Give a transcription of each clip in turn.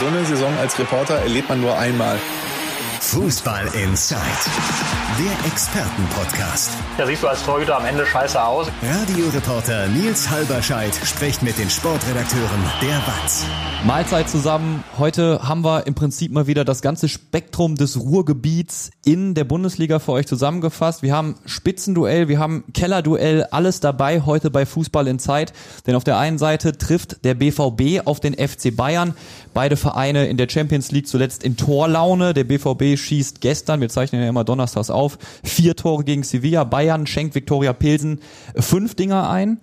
So eine Saison als Reporter erlebt man nur einmal. Fußball Inside, der Expertenpodcast. Da siehst du als Torhüter am Ende scheiße aus. Radioreporter Nils Halberscheid spricht mit den Sportredakteuren der WAZ. Mahlzeit zusammen. Heute haben wir im Prinzip mal wieder das ganze Spektrum des Ruhrgebiets in der Bundesliga für euch zusammengefasst. Wir haben Spitzenduell, wir haben Kellerduell, alles dabei heute bei Fußball in Zeit. Denn auf der einen Seite trifft der BVB auf den FC Bayern. Beide Vereine in der Champions League zuletzt in Torlaune. Der BVB schießt gestern, wir zeichnen ja immer donnerstags auf, vier Tore gegen Sevilla. Bayern schenkt Viktoria Pilsen fünf Dinger ein.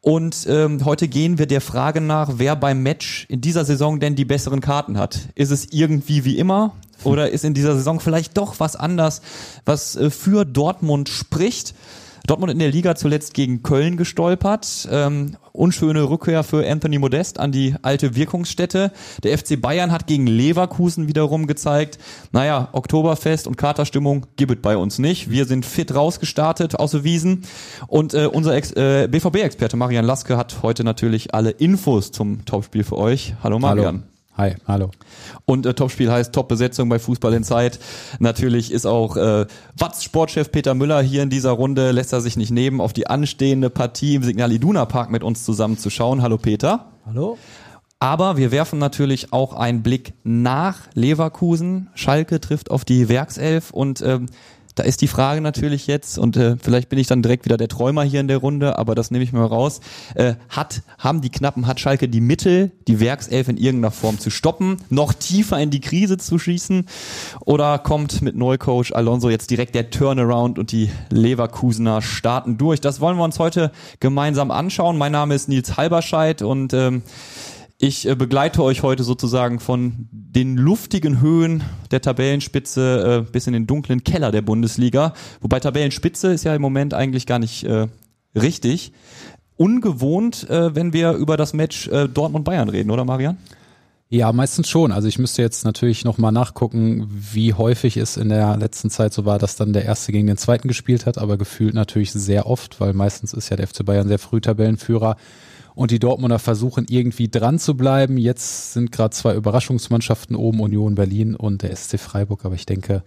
Und ähm, heute gehen wir der Frage nach, wer beim Match in dieser Saison denn die besseren Karten hat. Ist es irgendwie wie immer oder ist in dieser Saison vielleicht doch was anders, was äh, für Dortmund spricht? Dortmund in der Liga zuletzt gegen Köln gestolpert. Ähm, unschöne Rückkehr für Anthony Modest an die alte Wirkungsstätte. Der FC Bayern hat gegen Leverkusen wiederum gezeigt, naja, Oktoberfest und Katerstimmung gibt es bei uns nicht. Wir sind fit rausgestartet aus der Wiesen. Und äh, unser äh, BVB-Experte Marian Laske hat heute natürlich alle Infos zum Topspiel für euch. Hallo Marian. Hallo. Hi, hallo. Und äh, Topspiel heißt Top-Besetzung bei Fußball in Zeit. Natürlich ist auch äh, Watz Sportchef Peter Müller hier in dieser Runde, lässt er sich nicht nehmen, auf die anstehende Partie im Signal Iduna Park mit uns zusammenzuschauen. Hallo Peter. Hallo. Aber wir werfen natürlich auch einen Blick nach Leverkusen. Schalke trifft auf die Werkself und ähm, da ist die Frage natürlich jetzt, und äh, vielleicht bin ich dann direkt wieder der Träumer hier in der Runde, aber das nehme ich mal raus. Äh, hat, haben die Knappen, hat Schalke die Mittel, die Werkself in irgendeiner Form zu stoppen, noch tiefer in die Krise zu schießen? Oder kommt mit Neucoach Alonso jetzt direkt der Turnaround und die Leverkusener starten durch? Das wollen wir uns heute gemeinsam anschauen. Mein Name ist Nils Halberscheid und ähm, ich äh, begleite euch heute sozusagen von den luftigen Höhen der Tabellenspitze äh, bis in den dunklen Keller der Bundesliga. Wobei Tabellenspitze ist ja im Moment eigentlich gar nicht äh, richtig. Ungewohnt, äh, wenn wir über das Match äh, Dortmund-Bayern reden, oder Marian? Ja, meistens schon. Also ich müsste jetzt natürlich nochmal nachgucken, wie häufig es in der letzten Zeit so war, dass dann der Erste gegen den Zweiten gespielt hat, aber gefühlt natürlich sehr oft, weil meistens ist ja der FC Bayern sehr früh Tabellenführer und die Dortmunder versuchen irgendwie dran zu bleiben. Jetzt sind gerade zwei Überraschungsmannschaften oben, Union Berlin und der SC Freiburg, aber ich denke,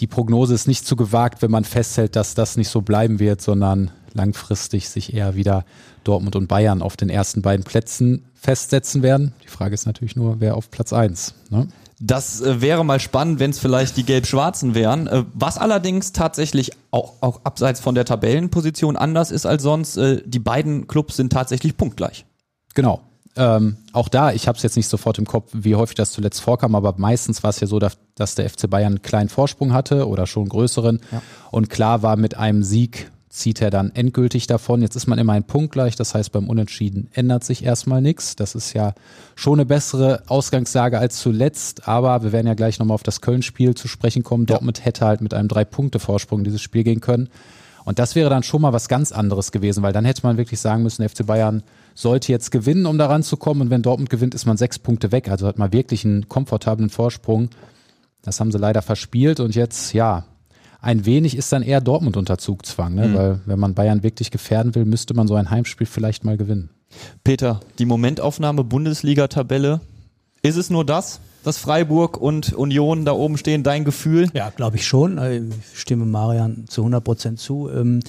die Prognose ist nicht zu gewagt, wenn man festhält, dass das nicht so bleiben wird, sondern langfristig sich eher wieder Dortmund und Bayern auf den ersten beiden Plätzen festsetzen werden. Die Frage ist natürlich nur, wer auf Platz eins. Ne? Das äh, wäre mal spannend, wenn es vielleicht die Gelb-Schwarzen wären. Äh, was allerdings tatsächlich auch, auch abseits von der Tabellenposition anders ist als sonst, äh, die beiden Clubs sind tatsächlich punktgleich. Genau. Ähm, auch da, ich habe es jetzt nicht sofort im Kopf, wie häufig das zuletzt vorkam, aber meistens war es ja so, dass, dass, der FC Bayern einen kleinen Vorsprung hatte oder schon größeren. Ja. Und klar war mit einem Sieg zieht er dann endgültig davon. Jetzt ist man immer ein Punkt gleich, das heißt beim Unentschieden ändert sich erstmal nichts. Das ist ja schon eine bessere Ausgangslage als zuletzt, aber wir werden ja gleich nochmal auf das Köln-Spiel zu sprechen kommen. Ja. Dortmund hätte halt mit einem Drei-Punkte-Vorsprung dieses Spiel gehen können. Und das wäre dann schon mal was ganz anderes gewesen, weil dann hätte man wirklich sagen müssen, FC Bayern sollte jetzt gewinnen, um daran zu kommen. Und wenn Dortmund gewinnt, ist man sechs Punkte weg. Also hat man wirklich einen komfortablen Vorsprung. Das haben sie leider verspielt und jetzt, ja, ein wenig ist dann eher Dortmund unter Zugzwang, ne? Mhm. weil wenn man Bayern wirklich gefährden will, müsste man so ein Heimspiel vielleicht mal gewinnen. Peter, die Momentaufnahme Bundesliga-Tabelle, ist es nur das, dass Freiburg und Union da oben stehen, dein Gefühl? Ja, glaube ich schon. Ich stimme Marian zu 100 Prozent zu. Ähm,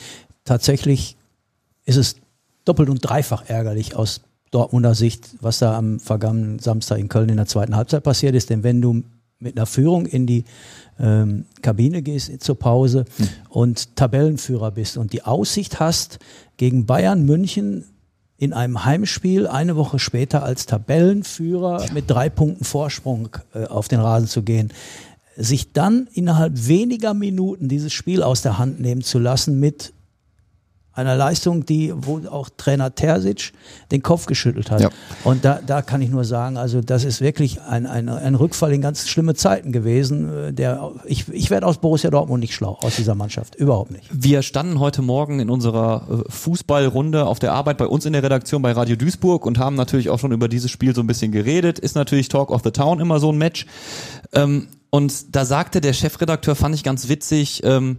tatsächlich ist es doppelt und dreifach ärgerlich aus Dortmunder Sicht, was da am vergangenen Samstag in Köln in der zweiten Halbzeit passiert ist. Denn wenn du mit einer Führung in die ähm, Kabine gehst zur Pause hm. und Tabellenführer bist und die Aussicht hast, gegen Bayern München in einem Heimspiel eine Woche später als Tabellenführer ja. mit drei Punkten Vorsprung äh, auf den Rasen zu gehen, sich dann innerhalb weniger Minuten dieses Spiel aus der Hand nehmen zu lassen mit einer Leistung, die, wo auch Trainer Terzic den Kopf geschüttelt hat. Ja. Und da, da kann ich nur sagen, also das ist wirklich ein, ein, ein Rückfall in ganz schlimme Zeiten gewesen. Äh, der, ich ich werde aus Borussia Dortmund nicht schlau, aus dieser Mannschaft. Überhaupt nicht. Wir standen heute Morgen in unserer äh, Fußballrunde auf der Arbeit bei uns in der Redaktion bei Radio Duisburg und haben natürlich auch schon über dieses Spiel so ein bisschen geredet. Ist natürlich Talk of the Town immer so ein Match. Ähm, und da sagte der Chefredakteur, fand ich ganz witzig, ähm,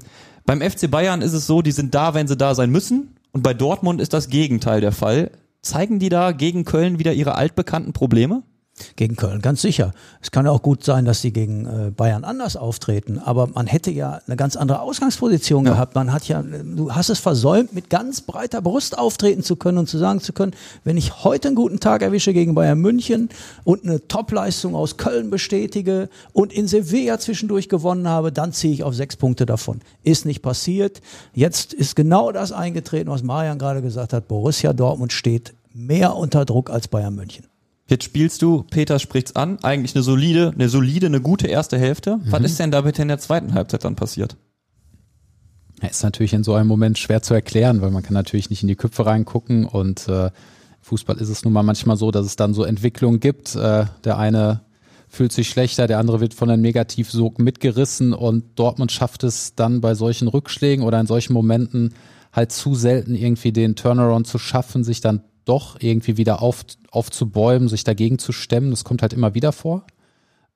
beim FC Bayern ist es so, die sind da, wenn sie da sein müssen. Und bei Dortmund ist das Gegenteil der Fall. Zeigen die da gegen Köln wieder ihre altbekannten Probleme? Gegen Köln, ganz sicher. Es kann auch gut sein, dass sie gegen äh, Bayern anders auftreten, aber man hätte ja eine ganz andere Ausgangsposition ja. gehabt. Man hat ja, du hast es versäumt, mit ganz breiter Brust auftreten zu können und zu sagen zu können, wenn ich heute einen guten Tag erwische gegen Bayern München und eine Topleistung aus Köln bestätige und in Sevilla zwischendurch gewonnen habe, dann ziehe ich auf sechs Punkte davon. Ist nicht passiert. Jetzt ist genau das eingetreten, was Marian gerade gesagt hat. Borussia Dortmund steht mehr unter Druck als Bayern München. Jetzt spielst du, Peter spricht's an, eigentlich eine solide, eine solide, eine gute erste Hälfte. Mhm. Was ist denn da bitte in der zweiten Halbzeit dann passiert? Ja, ist natürlich in so einem Moment schwer zu erklären, weil man kann natürlich nicht in die Köpfe reingucken und äh, Fußball ist es nun mal manchmal so, dass es dann so Entwicklungen gibt. Äh, der eine fühlt sich schlechter, der andere wird von einem Negativsog mitgerissen und Dortmund schafft es dann bei solchen Rückschlägen oder in solchen Momenten halt zu selten irgendwie den Turnaround zu schaffen, sich dann doch irgendwie wieder auf, aufzubäumen, sich dagegen zu stemmen. Das kommt halt immer wieder vor.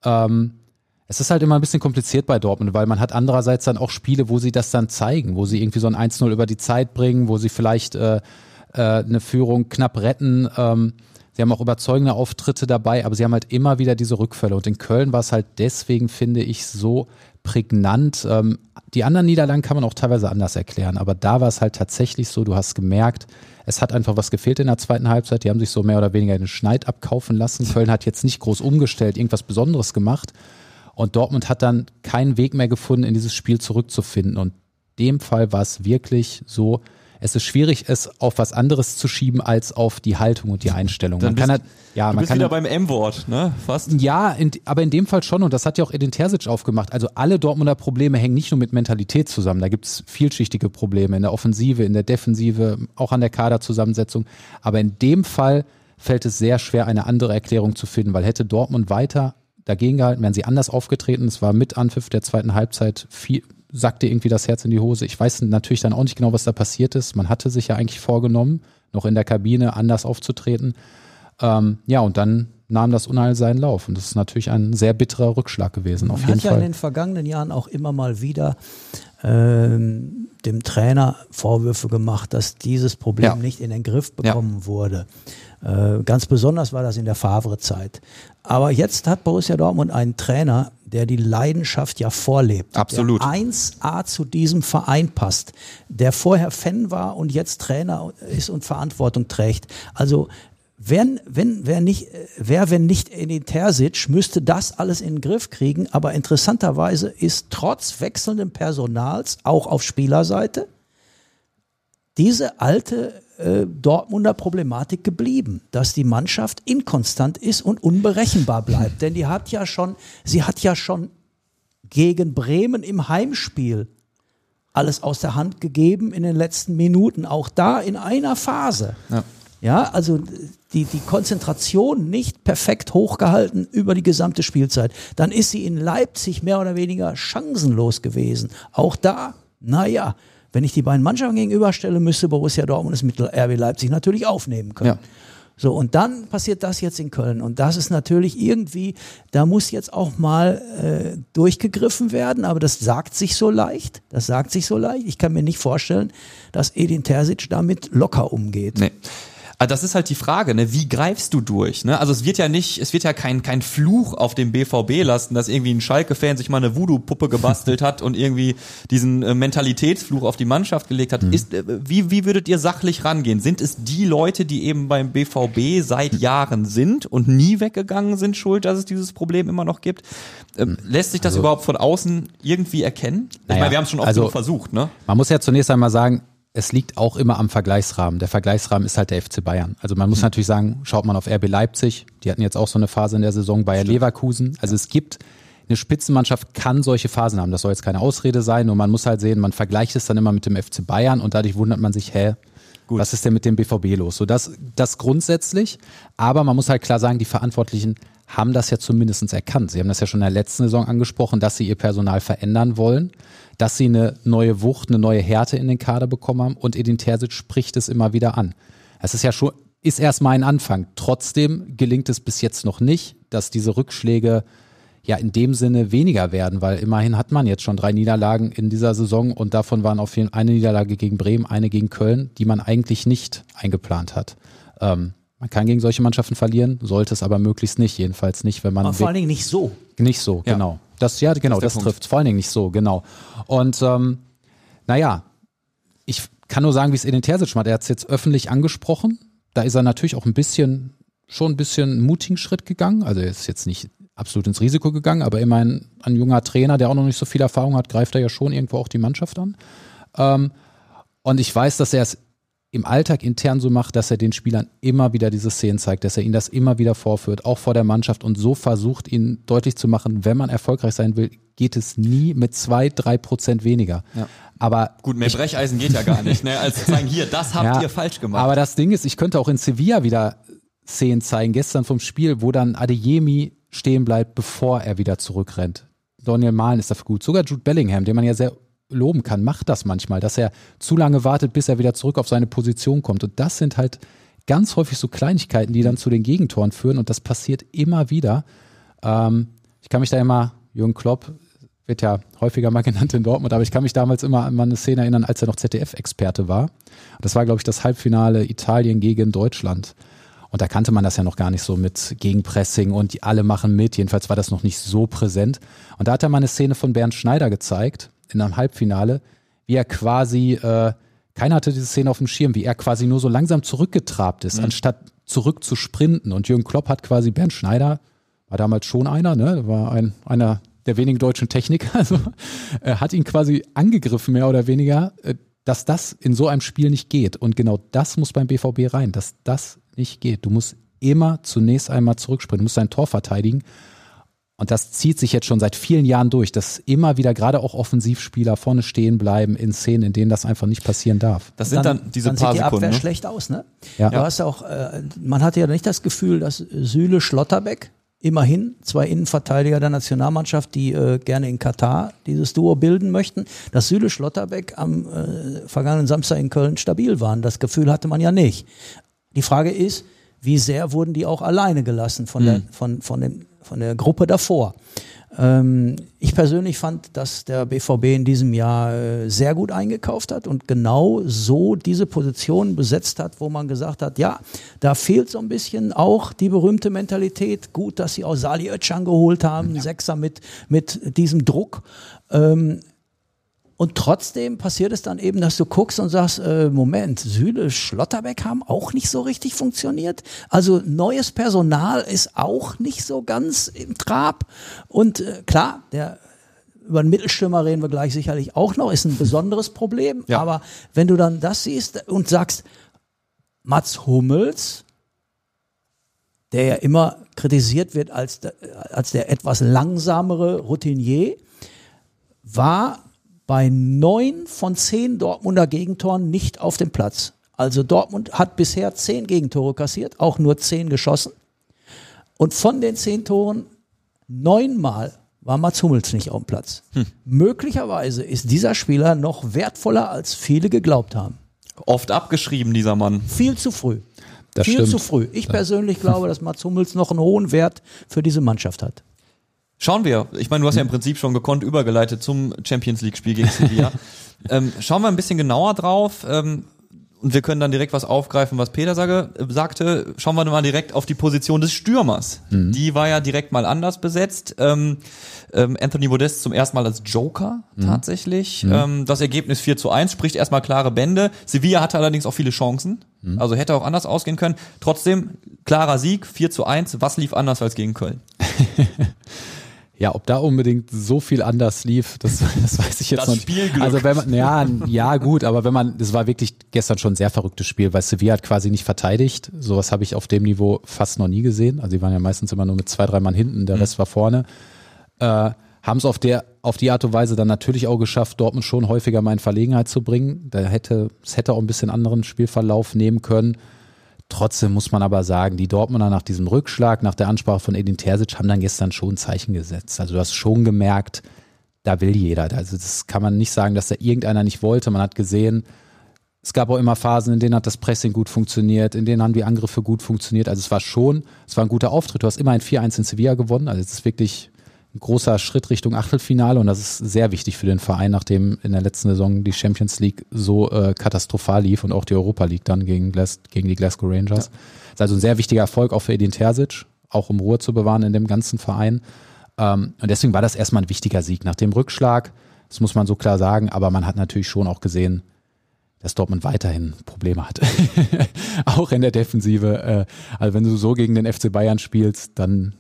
Ähm, es ist halt immer ein bisschen kompliziert bei Dortmund, weil man hat andererseits dann auch Spiele, wo sie das dann zeigen, wo sie irgendwie so ein 1-0 über die Zeit bringen, wo sie vielleicht äh, äh, eine Führung knapp retten. Ähm, sie haben auch überzeugende Auftritte dabei, aber sie haben halt immer wieder diese Rückfälle. Und in Köln war es halt deswegen, finde ich, so prägnant. Ähm, die anderen Niederlagen kann man auch teilweise anders erklären, aber da war es halt tatsächlich so, du hast gemerkt, es hat einfach was gefehlt in der zweiten Halbzeit. Die haben sich so mehr oder weniger den Schneid abkaufen lassen. Köln hat jetzt nicht groß umgestellt, irgendwas Besonderes gemacht. Und Dortmund hat dann keinen Weg mehr gefunden, in dieses Spiel zurückzufinden. Und dem Fall war es wirklich so, es ist schwierig, es auf was anderes zu schieben als auf die Haltung und die Einstellung. Dann man bist, kann halt, ja, man kann wieder beim M-Wort, ne? Fast. Ja, in, aber in dem Fall schon und das hat ja auch Edin Terzic aufgemacht. Also alle Dortmunder Probleme hängen nicht nur mit Mentalität zusammen. Da gibt es vielschichtige Probleme in der Offensive, in der Defensive, auch an der Kaderzusammensetzung. Aber in dem Fall fällt es sehr schwer, eine andere Erklärung zu finden, weil hätte Dortmund weiter dagegen gehalten, wären sie anders aufgetreten. Es war mit Anpfiff der zweiten Halbzeit viel, sackte irgendwie das Herz in die Hose. Ich weiß natürlich dann auch nicht genau, was da passiert ist. Man hatte sich ja eigentlich vorgenommen, noch in der Kabine anders aufzutreten. Ähm, ja, und dann nahm das Unheil seinen Lauf. Und das ist natürlich ein sehr bitterer Rückschlag gewesen, auf Man jeden hat Fall. ja in den vergangenen Jahren auch immer mal wieder ähm, dem Trainer Vorwürfe gemacht, dass dieses Problem ja. nicht in den Griff bekommen ja. wurde. Äh, ganz besonders war das in der Favre-Zeit. Aber jetzt hat Borussia Dortmund einen Trainer, der die Leidenschaft ja vorlebt. Absolut. Der 1A zu diesem Verein passt, der vorher Fan war und jetzt Trainer ist und Verantwortung trägt. Also wenn, wenn, wer nicht, wer, wenn nicht in den Terzic, müsste das alles in den Griff kriegen. Aber interessanterweise ist trotz wechselndem Personals auch auf Spielerseite diese alte äh, Dortmunder Problematik geblieben, dass die Mannschaft inkonstant ist und unberechenbar bleibt. Denn die hat ja schon, sie hat ja schon gegen Bremen im Heimspiel alles aus der Hand gegeben in den letzten Minuten, auch da in einer Phase. Ja, ja also die, die Konzentration nicht perfekt hochgehalten über die gesamte Spielzeit. Dann ist sie in Leipzig mehr oder weniger chancenlos gewesen. Auch da, naja, wenn ich die beiden Mannschaften gegenüberstelle, müsste Borussia Dortmund es mit RB Leipzig natürlich aufnehmen können. Ja. So, und dann passiert das jetzt in Köln. Und das ist natürlich irgendwie, da muss jetzt auch mal äh, durchgegriffen werden, aber das sagt sich so leicht. Das sagt sich so leicht. Ich kann mir nicht vorstellen, dass Edin Terzic damit locker umgeht. Nee. Also das ist halt die Frage, ne? wie greifst du durch? Ne? Also es wird ja nicht, es wird ja kein, kein Fluch auf dem BVB lasten, dass irgendwie ein Schalke-Fan sich mal eine Voodoo-Puppe gebastelt hat und irgendwie diesen äh, Mentalitätsfluch auf die Mannschaft gelegt hat. Mhm. Ist, äh, wie, wie würdet ihr sachlich rangehen? Sind es die Leute, die eben beim BVB seit Jahren sind und nie weggegangen sind, schuld, dass es dieses Problem immer noch gibt? Ähm, lässt sich das also, überhaupt von außen irgendwie erkennen? Ich naja, meine, wir haben es schon oft also, versucht. Ne? Man muss ja zunächst einmal sagen, es liegt auch immer am Vergleichsrahmen. Der Vergleichsrahmen ist halt der FC Bayern. Also man muss mhm. natürlich sagen, schaut man auf RB Leipzig, die hatten jetzt auch so eine Phase in der Saison, Bayer Stimmt. Leverkusen. Also es gibt, eine Spitzenmannschaft kann solche Phasen haben. Das soll jetzt keine Ausrede sein, nur man muss halt sehen, man vergleicht es dann immer mit dem FC Bayern und dadurch wundert man sich, hä, Gut. was ist denn mit dem BVB los? So das, das grundsätzlich, aber man muss halt klar sagen, die Verantwortlichen haben das ja zumindest erkannt. Sie haben das ja schon in der letzten Saison angesprochen, dass sie ihr Personal verändern wollen dass sie eine neue Wucht, eine neue Härte in den Kader bekommen haben und Edin Terzic spricht es immer wieder an. Es ist ja schon, ist erstmal ein Anfang. Trotzdem gelingt es bis jetzt noch nicht, dass diese Rückschläge ja in dem Sinne weniger werden, weil immerhin hat man jetzt schon drei Niederlagen in dieser Saison und davon waren auf jeden Fall eine Niederlage gegen Bremen, eine gegen Köln, die man eigentlich nicht eingeplant hat. Ähm, Man kann gegen solche Mannschaften verlieren, sollte es aber möglichst nicht, jedenfalls nicht, wenn man Aber vor allen Dingen nicht so. nicht so, Ja. genau. Das ja, genau, Das das, trifft vor allen Dingen nicht so, genau. Und ähm, naja, ich kann nur sagen, wie es Edin Terzic macht. Er hat es jetzt öffentlich angesprochen. Da ist er natürlich auch ein bisschen, schon ein bisschen einen mutigen Schritt gegangen. Also er ist jetzt nicht absolut ins Risiko gegangen, aber immerhin ein junger Trainer, der auch noch nicht so viel Erfahrung hat, greift er ja schon irgendwo auch die Mannschaft an. Ähm, und ich weiß, dass er es im Alltag intern so macht, dass er den Spielern immer wieder diese Szenen zeigt, dass er ihnen das immer wieder vorführt, auch vor der Mannschaft und so versucht, ihnen deutlich zu machen, wenn man erfolgreich sein will, geht es nie mit zwei, drei Prozent weniger. Ja. Aber Gut, mehr Brecheisen geht ja gar nicht, ne? Als zu sagen, hier, das habt ja, ihr falsch gemacht. Aber das Ding ist, ich könnte auch in Sevilla wieder Szenen zeigen, gestern vom Spiel, wo dann Adeyemi stehen bleibt, bevor er wieder zurückrennt. Daniel Mahlen ist dafür gut. Sogar Jude Bellingham, den man ja sehr loben kann, macht das manchmal, dass er zu lange wartet, bis er wieder zurück auf seine Position kommt. Und das sind halt ganz häufig so Kleinigkeiten, die dann zu den Gegentoren führen. Und das passiert immer wieder. Ähm, ich kann mich da immer, Jürgen Klopp wird ja häufiger mal genannt in Dortmund, aber ich kann mich damals immer an eine Szene erinnern, als er noch ZDF-Experte war. Das war, glaube ich, das Halbfinale Italien gegen Deutschland. Und da kannte man das ja noch gar nicht so mit Gegenpressing und die alle machen mit. Jedenfalls war das noch nicht so präsent. Und da hat er mal eine Szene von Bernd Schneider gezeigt in einem Halbfinale, wie er quasi, äh, keiner hatte diese Szene auf dem Schirm, wie er quasi nur so langsam zurückgetrabt ist, anstatt zurück zu sprinten. Und Jürgen Klopp hat quasi Bernd Schneider, war damals schon einer, ne? war ein, einer der wenigen deutschen Techniker, also er hat ihn quasi angegriffen, mehr oder weniger, äh, dass das in so einem Spiel nicht geht. Und genau das muss beim BVB rein, dass das nicht geht. Du musst immer zunächst einmal zurückspringen, du musst dein Tor verteidigen. Und das zieht sich jetzt schon seit vielen Jahren durch, dass immer wieder gerade auch Offensivspieler vorne stehen bleiben in Szenen, in denen das einfach nicht passieren darf. das sind dann, diese dann paar sieht die Sekunden. Abwehr Ne? schlecht aus, ne? Ja. Du hast auch, äh, man hatte ja nicht das Gefühl, dass Süle Schlotterbeck immerhin zwei Innenverteidiger der Nationalmannschaft, die äh, gerne in Katar dieses Duo bilden möchten, dass Süle Schlotterbeck am äh, vergangenen Samstag in Köln stabil waren. Das Gefühl hatte man ja nicht. Die Frage ist, wie sehr wurden die auch alleine gelassen von, der, von, von, dem, von der Gruppe davor? Ähm, ich persönlich fand, dass der BVB in diesem Jahr äh, sehr gut eingekauft hat und genau so diese Position besetzt hat, wo man gesagt hat, ja, da fehlt so ein bisschen auch die berühmte Mentalität. Gut, dass sie auch Sali Özcan geholt haben, Sechser mit, mit diesem Druck. Ähm, und trotzdem passiert es dann eben, dass du guckst und sagst, äh, Moment, Süle, Schlotterbeck haben auch nicht so richtig funktioniert. Also neues Personal ist auch nicht so ganz im Trab. Und äh, klar, der über den Mittelstürmer reden wir gleich sicherlich auch noch, ist ein besonderes Problem. Ja. Aber wenn du dann das siehst und sagst, Mats Hummels, der ja immer kritisiert wird als der, als der etwas langsamere Routinier, war bei neun von zehn Dortmunder Gegentoren nicht auf dem Platz. Also Dortmund hat bisher zehn Gegentore kassiert, auch nur zehn geschossen. Und von den zehn Toren neunmal war Mats Hummels nicht auf dem Platz. Möglicherweise ist dieser Spieler noch wertvoller, als viele geglaubt haben. Oft abgeschrieben, dieser Mann. Viel zu früh. Das Viel stimmt. zu früh. Ich persönlich glaube, dass Mats Hummels noch einen hohen Wert für diese Mannschaft hat. Schauen wir. Ich meine, du hast ja im Prinzip schon gekonnt übergeleitet zum Champions League Spiel gegen Sevilla. ähm, schauen wir ein bisschen genauer drauf. Ähm, und wir können dann direkt was aufgreifen, was Peter sage, äh, sagte. Schauen wir mal direkt auf die Position des Stürmers. Die war ja direkt mal anders besetzt. Ähm, ähm, Anthony Modest zum ersten Mal als Joker tatsächlich. Ähm, das Ergebnis 4 zu 1 spricht erstmal klare Bände. Sevilla hatte allerdings auch viele Chancen. Also hätte auch anders ausgehen können. Trotzdem, klarer Sieg, 4 zu 1. Was lief anders als gegen Köln? Ja, ob da unbedingt so viel anders lief, das, das weiß ich jetzt Das noch nicht. Spielglück. Also wenn man, ja, ja gut, aber wenn man, das war wirklich gestern schon ein sehr verrücktes Spiel, weil Sevilla hat quasi nicht verteidigt. Sowas habe ich auf dem Niveau fast noch nie gesehen. Also die waren ja meistens immer nur mit zwei, drei Mann hinten, der Rest war vorne. Äh, haben es auf der, auf die Art und Weise dann natürlich auch geschafft, Dortmund schon häufiger mal in Verlegenheit zu bringen. Da hätte, es hätte auch ein bisschen anderen Spielverlauf nehmen können. Trotzdem muss man aber sagen, die Dortmunder nach diesem Rückschlag, nach der Ansprache von Edin Terzic, haben dann gestern schon Zeichen gesetzt. Also du hast schon gemerkt, da will jeder. Also das kann man nicht sagen, dass da irgendeiner nicht wollte. Man hat gesehen, es gab auch immer Phasen, in denen hat das Pressing gut funktioniert, in denen haben die Angriffe gut funktioniert. Also es war schon, es war ein guter Auftritt. Du hast immer ein 4-1 in Sevilla gewonnen. Also es ist wirklich ein großer Schritt Richtung Achtelfinale und das ist sehr wichtig für den Verein, nachdem in der letzten Saison die Champions League so äh, katastrophal lief und auch die Europa League dann gegen, Glas gegen die Glasgow Rangers. Ja. ist also ein sehr wichtiger Erfolg auch für Edin Terzic, auch um Ruhe zu bewahren in dem ganzen Verein. Ähm, und deswegen war das erstmal ein wichtiger Sieg. Nach dem Rückschlag, das muss man so klar sagen, aber man hat natürlich schon auch gesehen, dass Dortmund weiterhin Probleme hat. auch in der Defensive. Äh, also wenn du so gegen den FC Bayern spielst, dann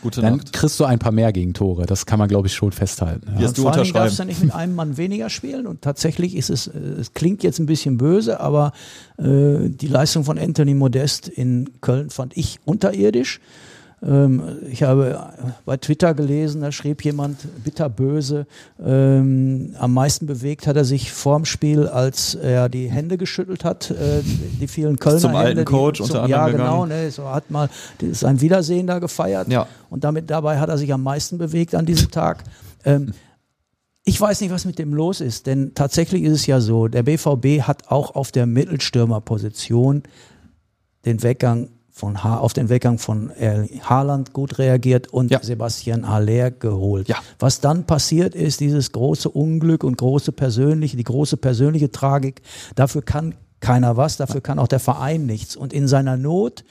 Gute dann Nacht. kriegst du ein paar mehr Gegentore. Das kann man, glaube ich, schon festhalten. Ja. Wirst du vor allem darfst du nicht mit einem Mann weniger spielen. Und tatsächlich ist es, äh, es klingt jetzt ein bisschen böse, aber äh, die Leistung von Anthony Modest in Köln fand ich unterirdisch. Ähm, ich habe bei Twitter gelesen, da schrieb jemand bitterböse, ähm, am meisten bewegt hat er sich vorm Spiel, als er die Hände geschüttelt hat, äh, die vielen Kölner zum Hände. alten Coach die, unter zum, anderem Ja, genau, ne, so hat mal sein Wiedersehen da gefeiert. Ja. Und damit dabei hat er sich am meisten bewegt an diesem Tag. Ähm, ich weiß nicht, was mit dem los ist, denn tatsächlich ist es ja so, der BVB hat auch auf der Mittelstürmerposition den Weggang von ha auf den Weggang von Haaland gut reagiert und ja. Sebastian Haller geholt. Ja. Was dann passiert ist, dieses große Unglück und große persönliche, die große persönliche Tragik, dafür kann keiner was, dafür kann auch der Verein nichts. Und in seiner Not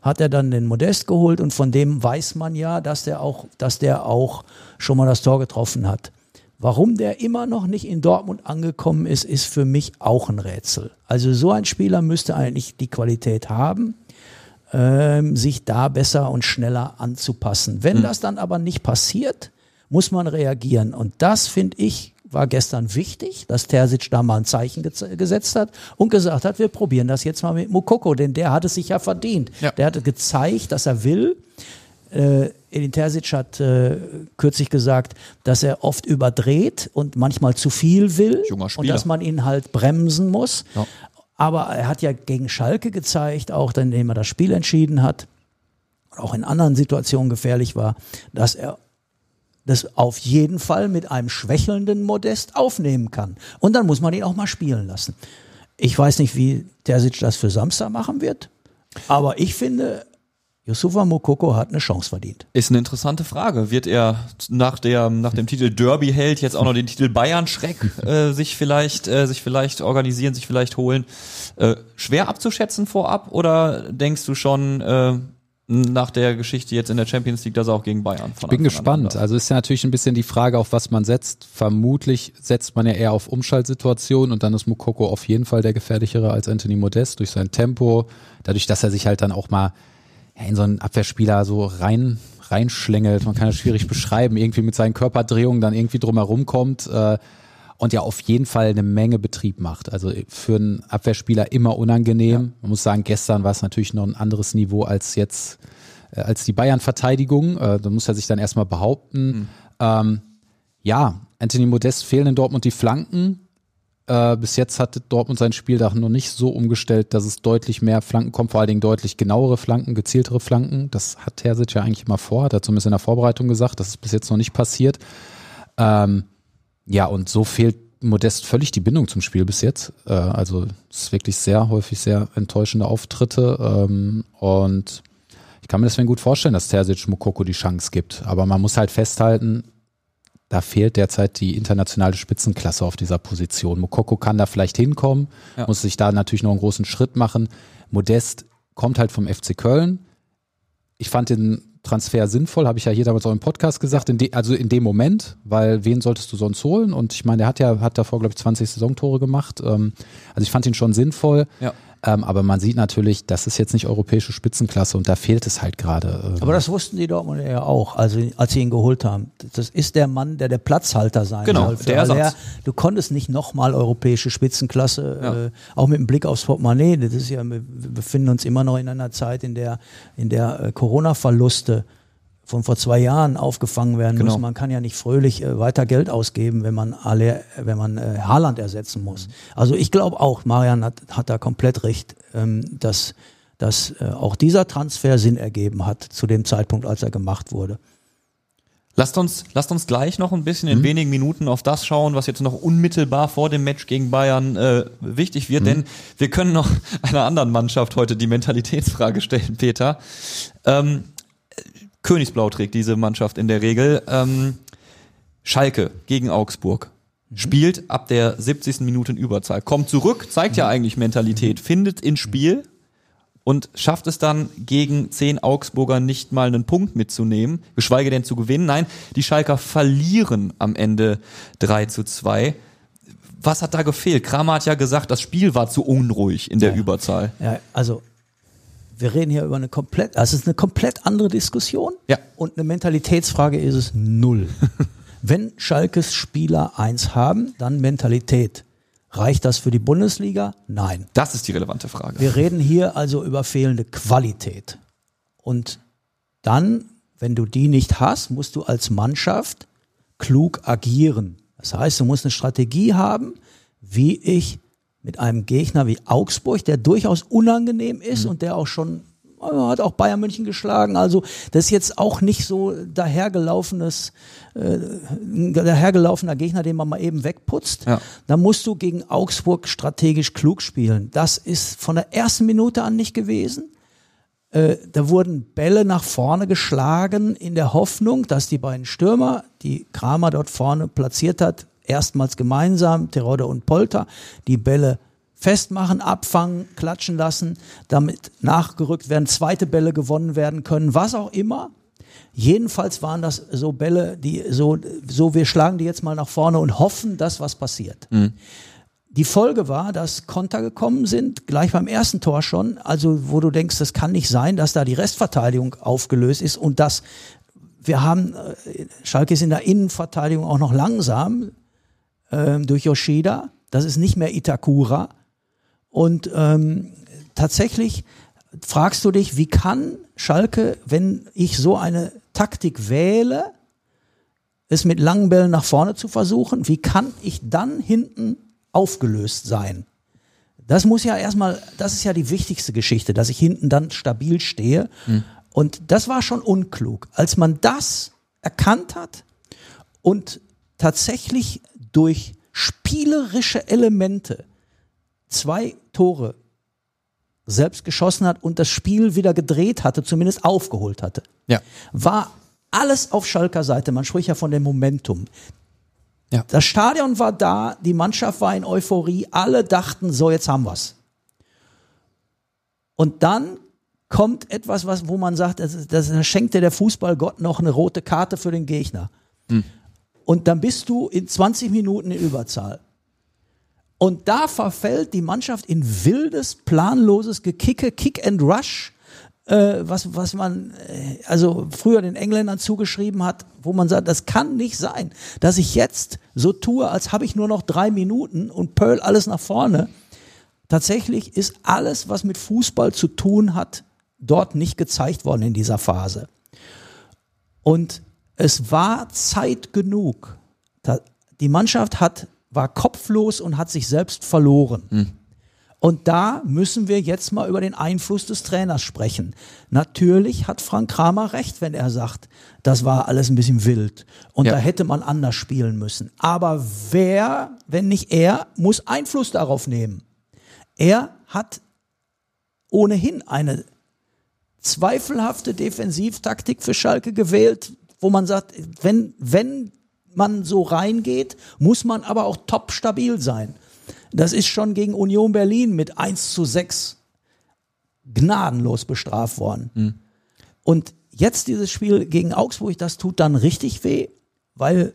hat er dann den Modest geholt und von dem weiß man ja, dass der auch, dass der auch schon mal das Tor getroffen hat. Warum der immer noch nicht in Dortmund angekommen ist, ist für mich auch ein Rätsel. Also so ein Spieler müsste eigentlich die Qualität haben ähm, sich da besser und schneller anzupassen. Wenn mhm. das dann aber nicht passiert, muss man reagieren. Und das finde ich war gestern wichtig, dass Terzic da mal ein Zeichen gesetzt hat und gesagt hat, wir probieren das jetzt mal mit Mukoko, denn der hat es sich ja verdient. Ja. Der hat gezeigt, dass er will. Äh, Edin Terzic hat äh, kürzlich gesagt, dass er oft überdreht und manchmal zu viel will und dass man ihn halt bremsen muss. Ja. Aber er hat ja gegen Schalke gezeigt, auch dann, indem er das Spiel entschieden hat, auch in anderen Situationen gefährlich war, dass er das auf jeden Fall mit einem schwächelnden Modest aufnehmen kann. Und dann muss man ihn auch mal spielen lassen. Ich weiß nicht, wie Terzic das für Samstag machen wird, aber ich finde, Yusufa Mokoko hat eine Chance verdient. Ist eine interessante Frage. Wird er nach der nach dem Titel Derby Held jetzt auch noch den Titel Bayern Schreck äh, sich vielleicht äh, sich vielleicht organisieren, sich vielleicht holen? Äh, schwer abzuschätzen vorab oder denkst du schon äh, nach der Geschichte jetzt in der Champions League, dass er auch gegen Bayern von Ich bin gespannt. Also ist ja natürlich ein bisschen die Frage, auf was man setzt. Vermutlich setzt man ja eher auf Umschaltsituationen und dann ist Mokoko auf jeden Fall der gefährlichere als Anthony Modest durch sein Tempo, dadurch, dass er sich halt dann auch mal in so einen Abwehrspieler so rein reinschlängelt, man kann das schwierig beschreiben, irgendwie mit seinen Körperdrehungen dann irgendwie drumherum kommt äh, und ja auf jeden Fall eine Menge Betrieb macht. Also für einen Abwehrspieler immer unangenehm. Ja. Man muss sagen, gestern war es natürlich noch ein anderes Niveau als jetzt, äh, als die Bayern-Verteidigung. Äh, da muss er sich dann erstmal behaupten. Mhm. Ähm, ja, Anthony Modest fehlen in Dortmund die Flanken. Äh, bis jetzt hat Dortmund sein Spieldach noch nicht so umgestellt, dass es deutlich mehr Flanken kommt, vor allen Dingen deutlich genauere Flanken, gezieltere Flanken. Das hat Terzic ja eigentlich immer vor, hat er zumindest in der Vorbereitung gesagt. Das ist bis jetzt noch nicht passiert. Ähm, ja, und so fehlt Modest völlig die Bindung zum Spiel bis jetzt. Äh, also es ist wirklich sehr häufig sehr enttäuschende Auftritte. Ähm, und ich kann mir deswegen gut vorstellen, dass Terzic Mokoko die Chance gibt. Aber man muss halt festhalten, da fehlt derzeit die internationale Spitzenklasse auf dieser Position. Mokoko kann da vielleicht hinkommen, ja. muss sich da natürlich noch einen großen Schritt machen. Modest kommt halt vom FC Köln. Ich fand den Transfer sinnvoll, habe ich ja hier damals auch im Podcast gesagt, in de, also in dem Moment, weil wen solltest du sonst holen? Und ich meine, der hat ja, hat davor, glaube ich, 20 Saisontore gemacht. Ähm, also ich fand ihn schon sinnvoll. Ja. Ähm, aber man sieht natürlich, das ist jetzt nicht europäische Spitzenklasse und da fehlt es halt gerade. Ähm. Aber das wussten die Dortmunder ja auch, also als sie ihn geholt haben. Das ist der Mann, der der Platzhalter sein genau, soll. Der Ersatz. du konntest nicht nochmal europäische Spitzenklasse, ja. äh, auch mit dem Blick aufs Portemonnaie. Das ist ja, wir befinden uns immer noch in einer Zeit, in der, in der äh, Corona-Verluste von vor zwei Jahren aufgefangen werden genau. müssen. Man kann ja nicht fröhlich äh, weiter Geld ausgeben, wenn man alle, wenn man äh, Haaland ersetzen muss. Also ich glaube auch, Marian hat, hat da komplett recht, ähm, dass, dass äh, auch dieser Transfer Sinn ergeben hat zu dem Zeitpunkt, als er gemacht wurde. Lasst uns, lasst uns gleich noch ein bisschen in mhm. wenigen Minuten auf das schauen, was jetzt noch unmittelbar vor dem Match gegen Bayern äh, wichtig wird, mhm. denn wir können noch einer anderen Mannschaft heute die Mentalitätsfrage stellen, Peter. Ähm, Königsblau trägt diese Mannschaft in der Regel. Ähm, Schalke gegen Augsburg. Spielt ab der 70. Minute in Überzahl. Kommt zurück, zeigt ja eigentlich Mentalität, findet ins Spiel und schafft es dann gegen zehn Augsburger nicht mal einen Punkt mitzunehmen, geschweige denn zu gewinnen. Nein, die Schalker verlieren am Ende 3 zu 2. Was hat da gefehlt? Kramer hat ja gesagt, das Spiel war zu unruhig in der Ja. Überzahl. Ja, also wir reden hier über eine komplett, also es ist eine komplett andere Diskussion. Ja. Und eine Mentalitätsfrage ist es null. Wenn Schalkes Spieler eins haben, dann Mentalität. Reicht das für die Bundesliga? Nein. Das ist die relevante Frage. Wir reden hier also über fehlende Qualität. Und dann, wenn du die nicht hast, musst du als Mannschaft klug agieren. Das heißt, du musst eine Strategie haben, wie ich mit einem Gegner wie Augsburg, der durchaus unangenehm ist und der auch schon äh, hat auch Bayern München geschlagen. Also das ist jetzt auch nicht so dahergelaufenes, äh, dahergelaufener Gegner, den man mal eben wegputzt. Ja. Da musst du gegen Augsburg strategisch klug spielen. Das ist von der ersten Minute an nicht gewesen. Äh, da wurden Bälle nach vorne geschlagen in der Hoffnung, dass die beiden Stürmer, die Kramer dort vorne platziert hat, erstmals gemeinsam, Terodde und Polter, die Bälle festmachen, abfangen, klatschen lassen, damit nachgerückt werden, zweite Bälle gewonnen werden können, was auch immer. Jedenfalls waren das so Bälle, die so, so wir schlagen die jetzt mal nach vorne und hoffen, dass was passiert. Die Folge war, dass Konter gekommen sind, gleich beim ersten Tor schon, also wo du denkst, das kann nicht sein, dass da die Restverteidigung aufgelöst ist und dass wir haben, äh, Schalke ist in der Innenverteidigung auch noch langsam ähm, durch Yoshida, das ist nicht mehr Itakura und ähm, tatsächlich fragst du dich, wie kann Schalke, wenn ich so eine Taktik wähle, es mit langen Bällen nach vorne zu versuchen, wie kann ich dann hinten aufgelöst sein? Das muss ja erstmal, das ist ja die wichtigste Geschichte, dass ich hinten dann stabil stehe. Und das war schon unklug. Als man das erkannt hat und tatsächlich durch spielerische Elemente zwei Tore selbst geschossen hat und das Spiel wieder gedreht hatte, zumindest aufgeholt hatte, Ja. war alles auf Schalker Seite. Man spricht ja von dem Momentum. Ja. Das Stadion war da, die Mannschaft war in Euphorie, alle dachten, so jetzt haben wir's. Und dann kommt etwas, was, wo man sagt, das, das, da schenkt dir der Fußballgott noch eine rote Karte für den Gegner. Und dann bist du in 20 Minuten in Überzahl. Und da verfällt die Mannschaft in wildes, planloses Gekicke, Kick and Rush, äh, was, was man äh, also früher den Engländern zugeschrieben hat, wo man sagt, das kann nicht sein, dass ich jetzt so tue, als habe ich nur noch drei Minuten und Pearl alles nach vorne. Tatsächlich ist alles, was mit Fußball zu tun hat, dort nicht gezeigt worden in dieser Phase. Und es war Zeit genug. Die Mannschaft hat, war kopflos und hat sich selbst verloren. Und da müssen wir jetzt mal über den Einfluss des Trainers sprechen. Natürlich hat Frank Kramer recht, wenn er sagt, das war alles ein bisschen wild und Ja. da hätte man anders spielen müssen. Aber wer, wenn nicht er, muss Einfluss darauf nehmen? Er hat ohnehin eine zweifelhafte Defensivtaktik für Schalke gewählt, wo man sagt, wenn, wenn man so reingeht, muss man aber auch top stabil sein. Das ist schon gegen Union Berlin mit 1 zu 6 gnadenlos bestraft worden. Und jetzt dieses Spiel gegen Augsburg, das tut dann richtig weh, weil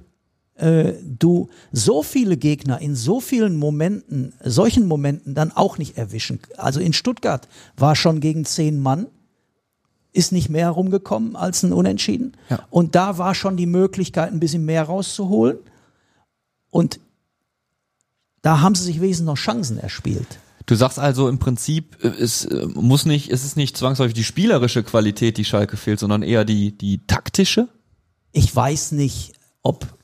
äh, du so viele Gegner in so vielen Momenten, solchen Momenten dann auch nicht erwischen. Also in Stuttgart war schon gegen zehn Mann, ist nicht mehr herumgekommen als ein Unentschieden. Ja. Und da war schon die Möglichkeit, ein bisschen mehr rauszuholen. Und da haben sie sich wesentlich noch Chancen erspielt. Du sagst also im Prinzip, äh, es äh, muss nicht, es ist nicht zwangsläufig die spielerische Qualität, die Schalke fehlt, sondern eher die, die taktische. Ich weiß nicht, ob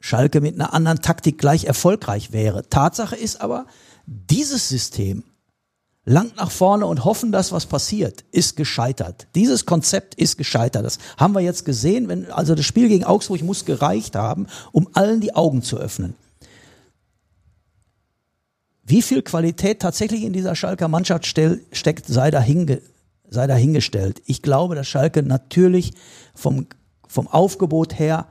Schalke mit einer anderen Taktik gleich erfolgreich wäre. Tatsache ist aber, dieses System, lang nach vorne und hoffen, dass was passiert, ist gescheitert. Dieses Konzept ist gescheitert. Das haben wir jetzt gesehen, wenn, also das Spiel gegen Augsburg muss gereicht haben, um allen die Augen zu öffnen. Wie viel Qualität tatsächlich in dieser Schalker Mannschaft steckt, sei dahin sei dahingestellt. Ich glaube, dass Schalke natürlich vom, vom Aufgebot her,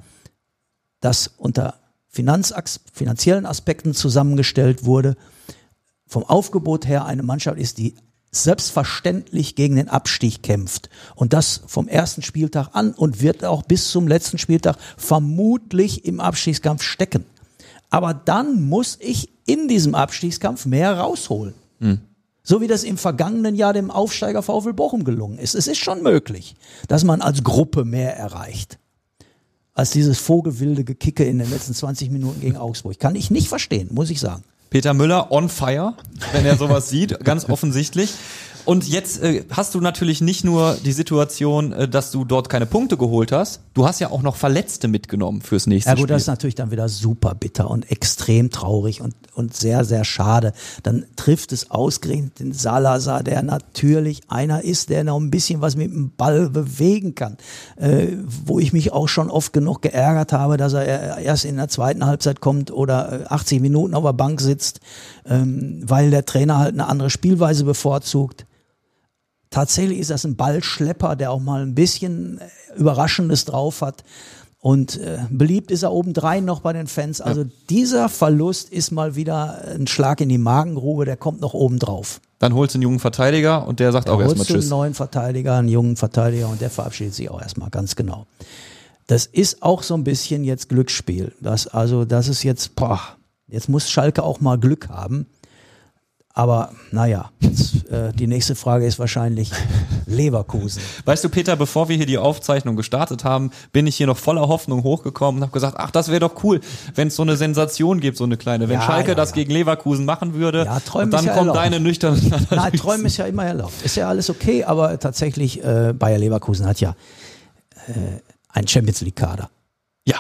das unter Finanzax finanziellen Aspekten zusammengestellt wurde, vom Aufgebot her eine Mannschaft ist, die selbstverständlich gegen den Abstieg kämpft. Und das vom ersten Spieltag an und wird auch bis zum letzten Spieltag vermutlich im Abstiegskampf stecken. Aber dann muss ich in diesem Abstiegskampf mehr rausholen. Hm. So wie das im vergangenen Jahr dem Aufsteiger VfL Bochum gelungen ist. Es ist schon möglich, dass man als Gruppe mehr erreicht. Als dieses vogelwilde Gekicke in den letzten 20 Minuten gegen Augsburg. Kann ich nicht verstehen, muss ich sagen. Peter Müller on fire, wenn er sowas sieht, ganz offensichtlich. Und jetzt äh, hast du natürlich nicht nur die Situation, äh, dass du dort keine Punkte geholt hast, du hast ja auch noch Verletzte mitgenommen fürs nächste Ja gut, Spiel. das ist natürlich dann wieder super bitter und extrem traurig und, und sehr, sehr schade. Dann trifft es ausgerechnet den Salazar, der natürlich einer ist, der noch ein bisschen was mit dem Ball bewegen kann. Äh, wo ich mich auch schon oft genug geärgert habe, dass er erst in der zweiten Halbzeit kommt oder äh, 80 Minuten auf der Bank sitzt, ähm, weil der Trainer halt eine andere Spielweise bevorzugt. Tatsächlich ist das ein Ballschlepper, der auch mal ein bisschen äh, Überraschendes drauf hat. Und äh, beliebt ist er obendrein noch bei den Fans. Also dieser Verlust ist mal wieder ein Schlag in die Magengrube, der kommt noch obendrauf. Dann holst du einen jungen Verteidiger und der sagt Da auch erstmal holst du einen Tschüss. neuen Verteidiger, einen jungen Verteidiger und der verabschiedet sich auch erstmal, ganz genau. Das ist auch so ein bisschen jetzt Glücksspiel. Das, also, das ist jetzt, boah, jetzt muss Schalke auch mal Glück haben. Aber naja, jetzt, äh, die nächste Frage ist wahrscheinlich Leverkusen. Weißt du, Peter, bevor wir hier die Aufzeichnung gestartet haben, bin ich hier noch voller Hoffnung hochgekommen und habe gesagt, ach, das wäre doch cool, wenn es so eine Sensation gibt, so eine kleine. Wenn Ja, Schalke ja, das ja. gegen Leverkusen machen würde, Ja, träumen und dann ist ja kommt erlaubt. deine nüchterne Nein. Träumen ist ja immer erlaubt. Ist ja alles okay, aber tatsächlich, äh, Bayer Leverkusen hat ja äh, einen Champions League-Kader. Ja,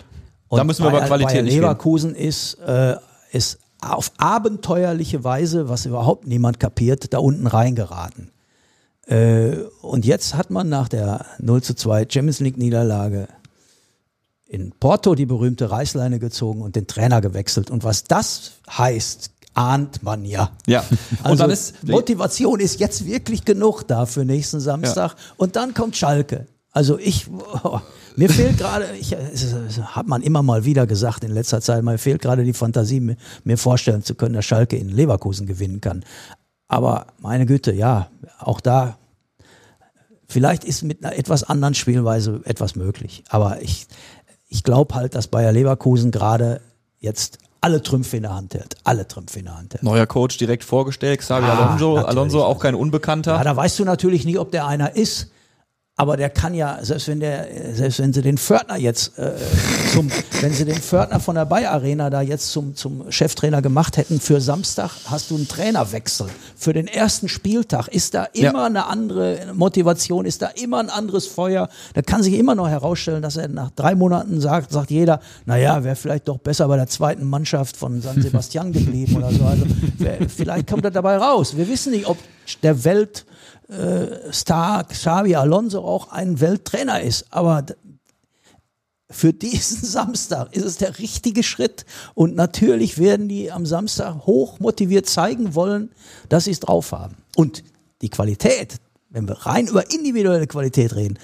da müssen wir Bayer, über Qualität Bayer nicht reden. Leverkusen ist, äh, ist auf abenteuerliche Weise, was überhaupt niemand kapiert, da unten reingeraten. Äh, und jetzt hat man nach der 0 zu 2 Champions League Niederlage in Porto die berühmte Reißleine gezogen und den Trainer gewechselt. Und was das heißt, ahnt man ja. Ja, und Also dann ist Motivation ist jetzt wirklich genug da für nächsten Samstag. Und dann kommt Schalke. Also ich, oh, mir fehlt gerade, hat man immer mal wieder gesagt in letzter Zeit, mir fehlt gerade die Fantasie, mir, mir vorstellen zu können, dass Schalke in Leverkusen gewinnen kann. Aber meine Güte, ja, auch da, vielleicht ist mit einer etwas anderen Spielweise etwas möglich. Aber ich, ich glaube halt, dass Bayer Leverkusen gerade jetzt alle Trümpfe in der Hand hält. Alle Trümpfe in der Hand hält. neuer Coach direkt vorgestellt, Xabi Ah, Alonso. Alonso auch kein Unbekannter. Ja, da weißt du natürlich nicht, ob der einer ist. Aber der kann ja, selbst wenn der, selbst wenn sie den Fördner jetzt äh, zum, wenn sie den Fördner von der Bayer Arena da jetzt zum, zum Cheftrainer gemacht hätten für Samstag, hast du einen Trainerwechsel. Für den ersten Spieltag ist da immer Ja. eine andere Motivation, ist da immer ein anderes Feuer. Da kann sich immer noch herausstellen, dass er nach drei Monaten sagt, sagt jeder, naja, wäre vielleicht doch besser bei der zweiten Mannschaft von San Sebastian geblieben oder so. Also vielleicht kommt er dabei raus. Wir wissen nicht, ob der Welt äh, Star Xavi Alonso auch ein Welttrainer ist, aber für diesen Samstag ist es der richtige Schritt und natürlich werden die am Samstag hoch motiviert zeigen wollen, dass sie es drauf haben. Und die Qualität, wenn wir rein über individuelle Qualität reden,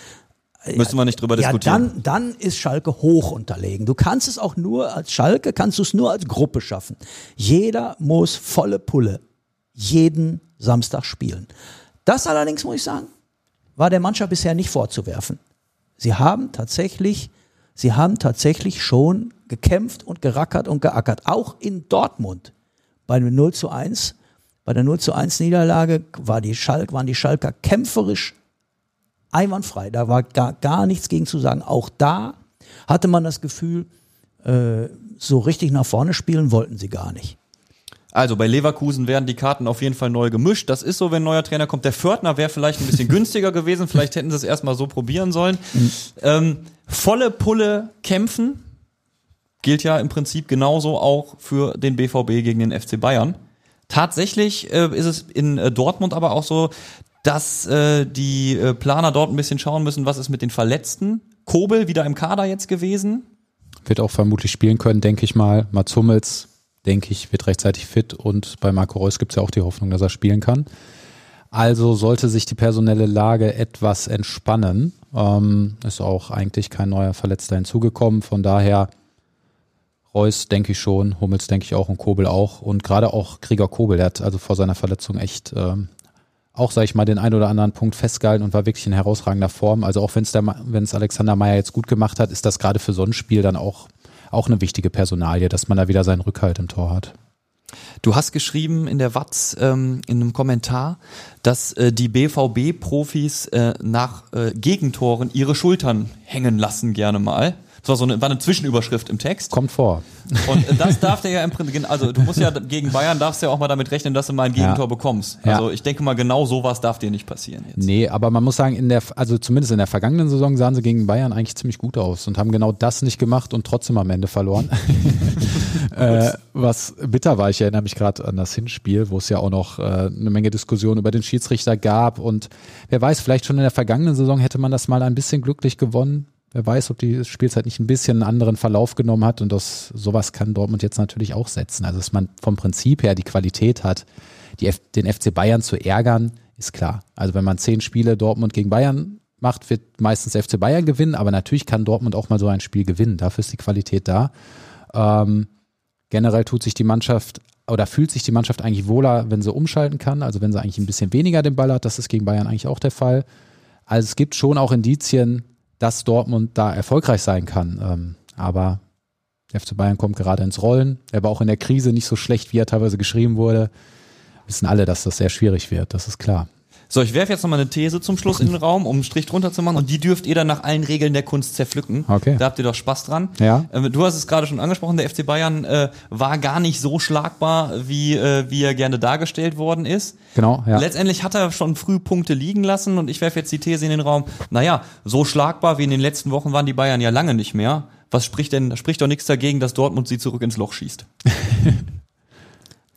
Müssen wir nicht drüber ja, diskutieren. dann, dann ist Schalke hoch unterlegen. Du kannst es auch nur als Schalke, kannst du es nur als Gruppe schaffen. Jeder muss volle Pulle jeden Samstag spielen. Das allerdings, muss ich sagen, war der Mannschaft bisher nicht vorzuwerfen. Sie haben tatsächlich, sie haben tatsächlich schon gekämpft und gerackert und geackert. Auch in Dortmund bei dem 0 zu 1, bei der 0 zu 1 Niederlage war die Schalk, waren die Schalker kämpferisch einwandfrei. Da war gar, gar nichts gegen zu sagen. Auch da hatte man das Gefühl, äh, so richtig nach vorne spielen wollten sie gar nicht. Also bei Leverkusen werden die Karten auf jeden Fall neu gemischt. Das ist so, wenn ein neuer Trainer kommt. Der Fördner wäre vielleicht ein bisschen günstiger gewesen. Vielleicht hätten sie es erstmal so probieren sollen. Ähm, volle Pulle kämpfen gilt ja im Prinzip genauso auch für den BVB gegen den FC Bayern. Tatsächlich äh, ist es in äh, Dortmund aber auch so, dass äh, die äh, Planer dort ein bisschen schauen müssen, was ist mit den Verletzten. Kobel wieder im Kader jetzt gewesen. Wird auch vermutlich spielen können, denke ich mal. Mats Hummels, denke ich, wird rechtzeitig fit und bei Marco Reus gibt es ja auch die Hoffnung, dass er spielen kann. Also sollte sich die personelle Lage etwas entspannen. Ähm, ist auch eigentlich kein neuer Verletzter hinzugekommen. Von daher Reus denke ich schon, Hummels denke ich auch und Kobel auch. Und gerade auch Krieger Kobel, der hat also vor seiner Verletzung echt ähm, auch, sage ich mal, den ein oder anderen Punkt festgehalten und war wirklich in herausragender Form. Also auch wenn es wenn es Alexander Meyer jetzt gut gemacht hat, ist das gerade für so ein Spiel dann auch, auch eine wichtige Personalie, dass man da wieder seinen Rückhalt im Tor hat. Du hast geschrieben in der Watz ähm, in einem Kommentar, dass äh, die BVB-Profis äh, nach äh, Gegentoren ihre Schultern hängen lassen gerne mal. Das war so eine, war eine Zwischenüberschrift im Text. Kommt vor. Und das darf der ja im Prinzip, also du musst ja gegen Bayern darfst ja auch mal damit rechnen, dass du mal ein Gegentor Ja. bekommst. Ja. Also ich denke mal, genau sowas darf dir nicht passieren jetzt. Nee, aber man muss sagen, in der, also zumindest in der vergangenen Saison sahen sie gegen Bayern eigentlich ziemlich gut aus und haben genau das nicht gemacht und trotzdem am Ende verloren. äh, was bitter war, ich erinnere mich gerade an das Hinspiel, wo es ja auch noch äh, eine Menge Diskussion über den Schiedsrichter gab und wer weiß, vielleicht schon in der vergangenen Saison hätte man das mal ein bisschen glücklich gewonnen. Wer weiß, ob die Spielzeit nicht ein bisschen einen anderen Verlauf genommen hat und das sowas kann Dortmund jetzt natürlich auch setzen. Also dass man vom Prinzip her die Qualität hat, die F den FC Bayern zu ärgern, ist klar. Also wenn man zehn Spiele Dortmund gegen Bayern macht, wird meistens FC Bayern gewinnen, aber natürlich kann Dortmund auch mal so ein Spiel gewinnen. Dafür ist die Qualität da. Ähm, generell tut sich die Mannschaft oder fühlt sich die Mannschaft eigentlich wohler, wenn sie umschalten kann, also wenn sie eigentlich ein bisschen weniger den Ball hat. Das ist gegen Bayern eigentlich auch der Fall. Also es gibt schon auch Indizien, dass Dortmund da erfolgreich sein kann. Ähm, aber der FC Bayern kommt gerade ins Rollen. Er war auch in der Krise nicht so schlecht, wie er teilweise geschrieben wurde. Wissen alle, dass das sehr schwierig wird, das ist klar. So, ich werfe jetzt nochmal eine These zum Schluss in den Raum, um einen Strich drunter zu machen und die dürft ihr dann nach allen Regeln der Kunst zerpflücken. Okay. Da habt ihr doch Spaß dran. Ja. Ähm, Du hast es gerade schon angesprochen, der FC Bayern äh, war gar nicht so schlagbar, wie, äh, wie er gerne dargestellt worden ist. Genau, ja. Letztendlich hat er schon früh Punkte liegen lassen und ich werfe jetzt die These in den Raum, naja, so schlagbar wie in den letzten Wochen waren die Bayern ja lange nicht mehr. Was spricht denn, spricht doch nichts dagegen, dass Dortmund sie zurück ins Loch schießt.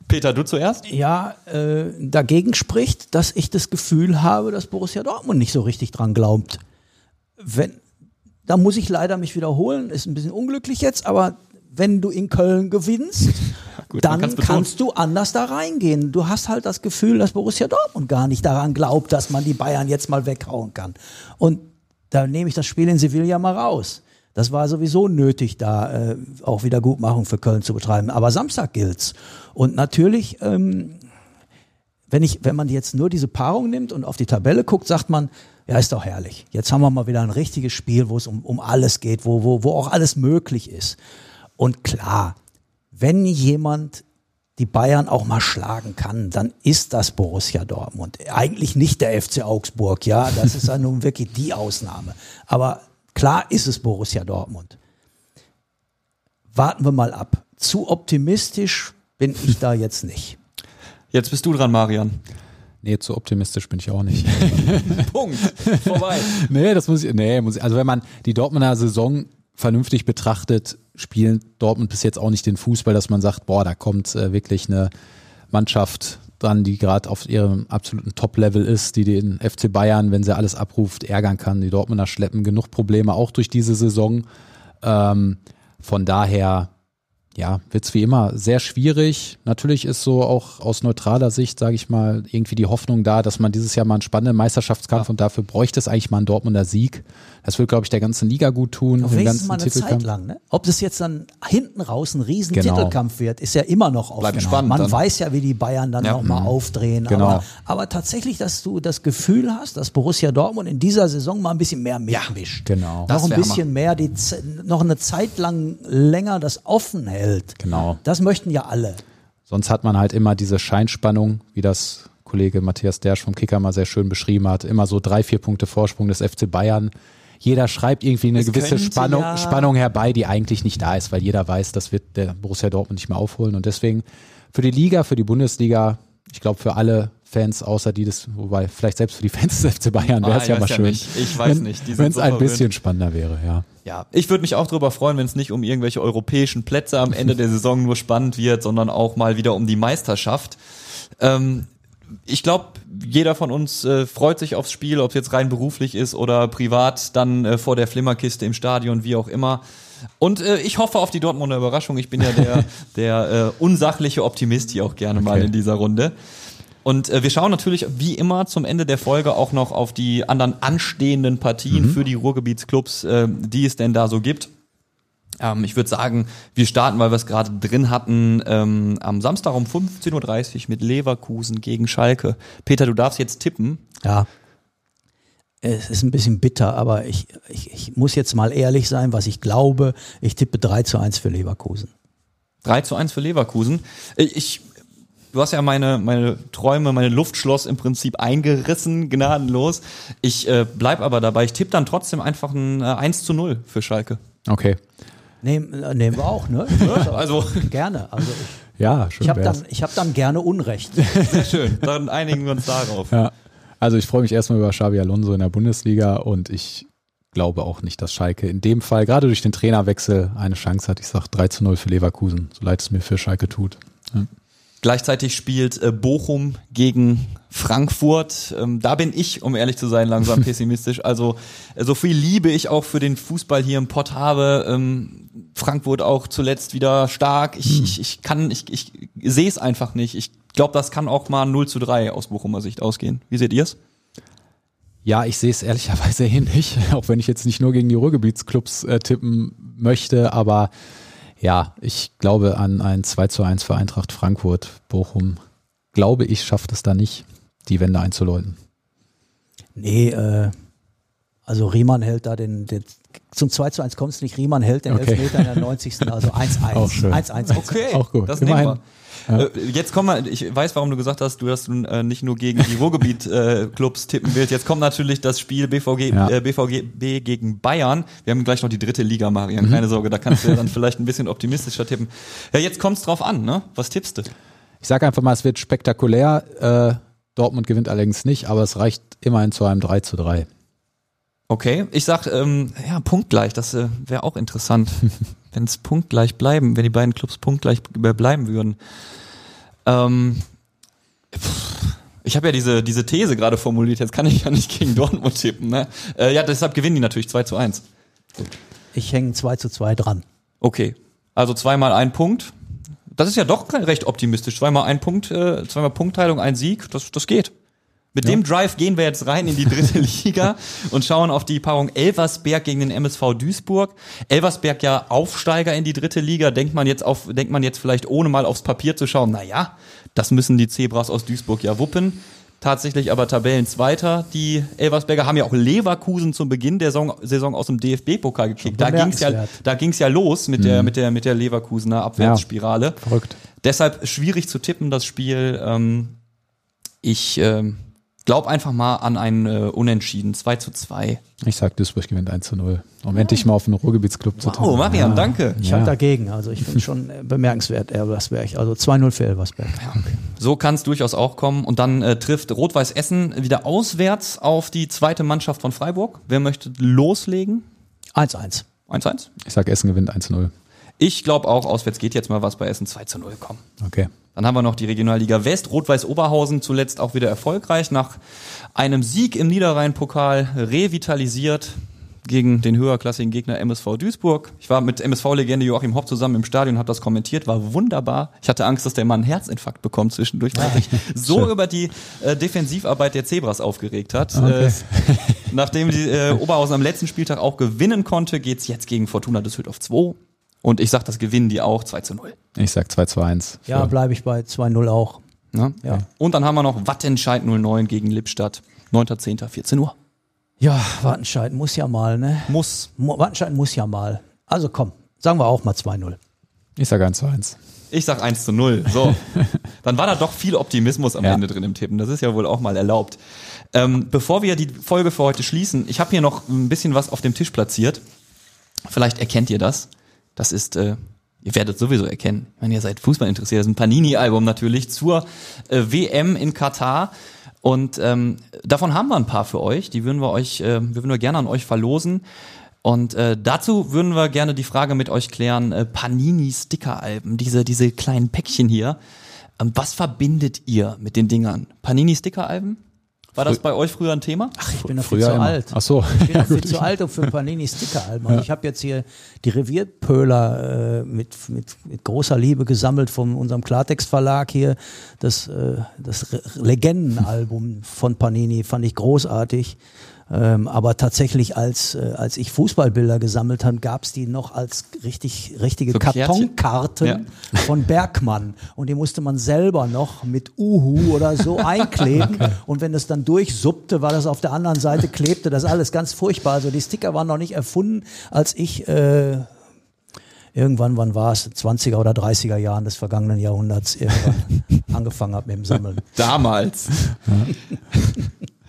Peter, du zuerst? Ja, äh, dagegen spricht, dass ich das Gefühl habe, dass Borussia Dortmund nicht so richtig dran glaubt. Wenn, da muss ich leider mich wiederholen, ist ein bisschen unglücklich jetzt, aber wenn du in Köln gewinnst, Gut, dann kannst du anders da reingehen. Du hast halt das Gefühl, dass Borussia Dortmund gar nicht daran glaubt, dass man die Bayern jetzt mal weghauen kann. Und da nehme ich das Spiel in Sevilla mal raus. Das war sowieso nötig, da äh, auch Wiedergutmachung für Köln zu betreiben. Aber Samstag gilt's. Und natürlich, ähm, wenn ich, wenn man jetzt nur diese Paarung nimmt und auf die Tabelle guckt, sagt man, ja, ist doch herrlich. Jetzt haben wir mal wieder ein richtiges Spiel, wo es um, um alles geht, wo, wo, wo auch alles möglich ist. Und klar, wenn jemand die Bayern auch mal schlagen kann, dann ist das Borussia Dortmund. Eigentlich nicht der FC Augsburg, ja, das ist ja nun wirklich die Ausnahme. Aber klar ist es Borussia Dortmund. Warten wir mal ab. Zu optimistisch bin ich da jetzt nicht. Jetzt bist du dran, Marian. Nee, zu optimistisch bin ich auch nicht. Punkt. Vorbei. nee, das muss ich, nee, muss ich, also wenn man die Dortmunder Saison vernünftig betrachtet, spielen Dortmund bis jetzt auch nicht den Fußball, dass man sagt, boah, da kommt äh, wirklich eine Mannschaft dran, die gerade auf ihrem absoluten Top-Level ist, die den FC Bayern, wenn sie alles abruft, ärgern kann. Die Dortmunder schleppen genug Probleme auch durch diese Saison. Ähm, von daher, ja, wird's wie immer sehr schwierig. Natürlich ist so auch aus neutraler Sicht, sage ich mal, irgendwie die Hoffnung da, dass man dieses Jahr mal einen spannenden Meisterschaftskampf und dafür bräuchte es eigentlich mal einen Dortmunder Sieg. Das würde, glaube ich, der ganzen Liga gut tun. Auf wenigstens ganzen mal eine Zeit Titelkampf. lang. Ne? Ob das jetzt dann hinten raus ein riesen Genau. Titelkampf wird, ist ja immer noch offen. Bleibt spannend Man dann. weiß ja, wie die Bayern dann Ja. noch mal aufdrehen. Genau. Aber, aber tatsächlich, dass du das Gefühl hast, dass Borussia Dortmund in dieser Saison mal ein bisschen mehr mitmischt. Genau. Das noch ein bisschen mehr, die, noch eine Zeit lang länger das offen hält. Genau. Das möchten ja alle. Sonst hat man halt immer diese Scheinspannung, wie das Kollege Matthias Dersch vom Kicker mal sehr schön beschrieben hat. Immer so drei, vier Punkte Vorsprung des FC Bayern. Jeder schreibt irgendwie eine Es gewisse Spannung, ja- Spannung herbei, die eigentlich nicht da ist, weil jeder weiß, das wird der Borussia Dortmund nicht mehr aufholen. Und deswegen für die Liga, für die Bundesliga, ich glaube für alle Fans, außer die das, wobei vielleicht selbst für die Fans des FC Bayern wäre Ah, es ich ja mal ja schön. nicht. Ich weiß nicht. Die sind Wenn es so ein verwöhnt. bisschen spannender wäre, ja. Ja, ich würde mich auch darüber freuen, wenn es nicht um irgendwelche europäischen Plätze am Ende der Saison nur spannend wird, sondern auch mal wieder um die Meisterschaft. Ähm, ich glaube, jeder von uns äh, freut sich aufs Spiel, ob es jetzt rein beruflich ist oder privat, dann äh, vor der Flimmerkiste im Stadion, wie auch immer. Und äh, ich hoffe auf die Dortmunder Überraschung. Ich bin ja der, der äh, unsachliche Optimist hier auch gerne mal Okay. in dieser Runde. Und äh, wir schauen natürlich wie immer zum Ende der Folge auch noch auf die anderen anstehenden Partien für die Ruhrgebietsclubs, äh, die es denn da so gibt. Ähm, ich würde sagen, wir starten, weil wir es gerade drin hatten, ähm, am Samstag um 15.30 Uhr mit Leverkusen gegen Schalke. Peter, du darfst jetzt tippen. Ja. Es ist ein bisschen bitter, aber ich, ich, ich muss jetzt mal ehrlich sein, was ich glaube. Ich tippe 3 zu 1 für Leverkusen. 3 zu 1 für Leverkusen. Ich, ich du hast ja meine, meine Träume, meine Luftschloss im Prinzip eingerissen, gnadenlos. Ich äh, bleib aber dabei. Ich tippe dann trotzdem einfach ein äh, 1 zu 0 für Schalke. Okay. Nehmen, äh, nehmen wir auch, ne? Also Gerne. Also ich, Ja, schön ich habe dann, ich hab dann gerne Unrecht. sehr schön. Dann einigen wir uns darauf. Ja. Also ich freue mich erstmal über Xabi Alonso in der Bundesliga und ich glaube auch nicht, dass Schalke in dem Fall, gerade durch den Trainerwechsel, eine Chance hat. Ich sage 3 zu 0 für Leverkusen, so leid es mir für Schalke tut. Ja. Gleichzeitig spielt äh, Bochum gegen Frankfurt. Ähm, da bin ich, um ehrlich zu sein, langsam pessimistisch. Also äh, so viel Liebe ich auch für den Fußball hier im Pott habe. Ähm, Frankfurt auch zuletzt wieder stark. Ich, ich, ich kann, ich, ich sehe es einfach nicht. Ich glaube, das kann auch mal 0 zu 3 aus Bochumer Sicht ausgehen. Wie seht ihr's? Ja, ich sehe es ehrlicherweise ähnlich, auch wenn ich jetzt nicht nur gegen die Ruhrgebietsclubs äh, tippen möchte, aber ja, ich glaube an ein 2 zu 1 für Eintracht Frankfurt. Bochum, glaube ich, schafft es da nicht, die Wende einzuläuten. Nee, äh, also Riemann hält da den, den zum 2 zu 1 kommt es nicht, Riemann hält den Okay. Elfmeter in der 90. Also 1-1. Auch schön. 1-1. Okay, Auch gut. Das Immerhin. Wir. Äh, Jetzt kommen wir, ich weiß, warum du gesagt hast, du hast äh, nicht nur gegen die Ruhrgebiet-Clubs tippen willst. Jetzt kommt natürlich das Spiel BVG, Ja. äh, BVB gegen Bayern. Wir haben gleich noch die dritte Liga, Marian. Keine Sorge, da kannst du ja dann vielleicht ein bisschen optimistischer tippen. Ja, jetzt kommt's drauf an, ne? Was tippst du? Ich sage einfach mal, es wird spektakulär. Äh, Dortmund gewinnt allerdings nicht, aber es reicht immerhin zu einem 3 zu 3. Okay, ich sag, ähm, ja, punktgleich, das äh, wäre auch interessant, wenn es punktgleich bleiben, wenn die beiden Clubs punktgleich b- bleiben würden. Ähm, pff, ich habe ja diese, diese These gerade formuliert, jetzt kann ich ja nicht gegen Dortmund tippen. Ne? Äh, ja, deshalb gewinnen die natürlich 2 zu 1. Ich hänge 2 zu 2 dran. Okay, also zweimal ein Punkt. Das ist ja doch recht optimistisch. Zweimal ein Punkt, äh, zweimal Punktteilung, ein Sieg, das, das geht. Mit dem Drive gehen wir jetzt rein in die dritte Liga und schauen auf die Paarung Elversberg gegen den MSV Duisburg. Elversberg ja Aufsteiger in die dritte Liga. Denkt man jetzt auf, denkt man jetzt vielleicht ohne mal aufs Papier zu schauen. Naja, das müssen die Zebras aus Duisburg ja wuppen. Tatsächlich aber Tabellenzweiter. Die Elversberger haben ja auch Leverkusen zum Beginn der Saison, Saison aus dem DFB-Pokal gekickt. Da ging's ja, da ging's ja los mit der, mit der, mit der Leverkusener Abwärtsspirale. Verrückt. Deshalb schwierig zu tippen, das Spiel. Ähm, ich ähm, glaube einfach mal an ein äh, Unentschieden, 2 zu 2. Ich sag, Duisburg gewinnt 1 zu 0. Um endlich mal auf einen Ruhrgebietsclub zu tippen. Oh, Marian, danke. Ich Ja. halte dagegen. Also ich finde schon äh, bemerkenswert, Elversberg. Also 2-0 für Elversberg. So kann es durchaus auch kommen. Und dann äh, trifft Rot-Weiß Essen wieder auswärts auf die zweite Mannschaft von Freiburg. Wer möchte loslegen? 1-1. 1-1. Ich sag, Essen gewinnt 1 zu 0. Ich glaube auch, auswärts geht jetzt mal was bei Essen 2 zu 0 kommen. Okay. Dann haben wir noch die Regionalliga West, Rot-Weiß Oberhausen zuletzt auch wieder erfolgreich nach einem Sieg im Niederrhein-Pokal revitalisiert gegen den höherklassigen Gegner MSV Duisburg. Ich war mit MSV-Legende Joachim Hopp zusammen im Stadion, habe das kommentiert, war wunderbar. Ich hatte Angst, dass der Mann einen Herzinfarkt bekommt zwischendurch, weil sich so über die äh, Defensivarbeit der Zebras aufgeregt hat. Okay. Äh, nachdem die äh, Oberhausen am letzten Spieltag auch gewinnen konnte, geht's jetzt gegen Fortuna Düsseldorf 2. Und ich sag, das gewinnen die auch 2 zu 0. Ich sag 2 zu 1. Ja, bleibe ich bei 2-0 auch. Ne? Ja. Und dann haben wir noch Wattenscheid 09 gegen Lippstadt. 9.10. 14 Uhr. Ja, Wattenscheid muss ja mal, ne? Muss. Mo- Wattenscheid muss ja mal. Also komm, sagen wir auch mal 2-0. Ich sag 1 zu 1. Ich sag 1 zu 0. So. dann war da doch viel Optimismus am Ja. Ende drin im Tippen. Das ist ja wohl auch mal erlaubt. Ähm, bevor wir die Folge für heute schließen, ich habe hier noch ein bisschen was auf dem Tisch platziert. Vielleicht erkennt ihr das. Das ist, äh, ihr werdet sowieso erkennen, wenn ihr seid Fußball interessiert. Das ist ein Panini-Album natürlich zur äh, WM in Katar. Und ähm, davon haben wir ein paar für euch. Die würden wir euch, äh, würden wir gerne an euch verlosen. Und äh, dazu würden wir gerne die Frage mit euch klären: äh, Panini-Sticker-Alben, diese diese kleinen Päckchen hier. Ähm, was verbindet ihr mit den Dingern? Panini-Sticker-Alben? War das bei euch früher ein Thema? Ach, ich bin viel Früher zu immer. alt. Ach so. Ich bin Ja, doch viel zu alt um für ein Panini-Sticker-Album. Und Ich habe jetzt hier die Revierpöler äh, mit, mit, mit großer Liebe gesammelt von unserem Klartext-Verlag hier. Das, äh, das Legendenalbum von Panini fand ich großartig. Ähm, aber tatsächlich, als, äh, als ich Fußballbilder gesammelt habe, gab es die noch als richtig, richtige So? Kartonkarten von Bergmann. Und die musste man selber noch mit Uhu oder so einkleben. Und wenn es dann durchsuppte, war das auf der anderen Seite, klebte das alles ganz furchtbar. Also die Sticker waren noch nicht erfunden, als ich äh, irgendwann, wann war es, 20er oder 30er Jahren des vergangenen Jahrhunderts irgendwann angefangen habe mit dem Sammeln. Damals.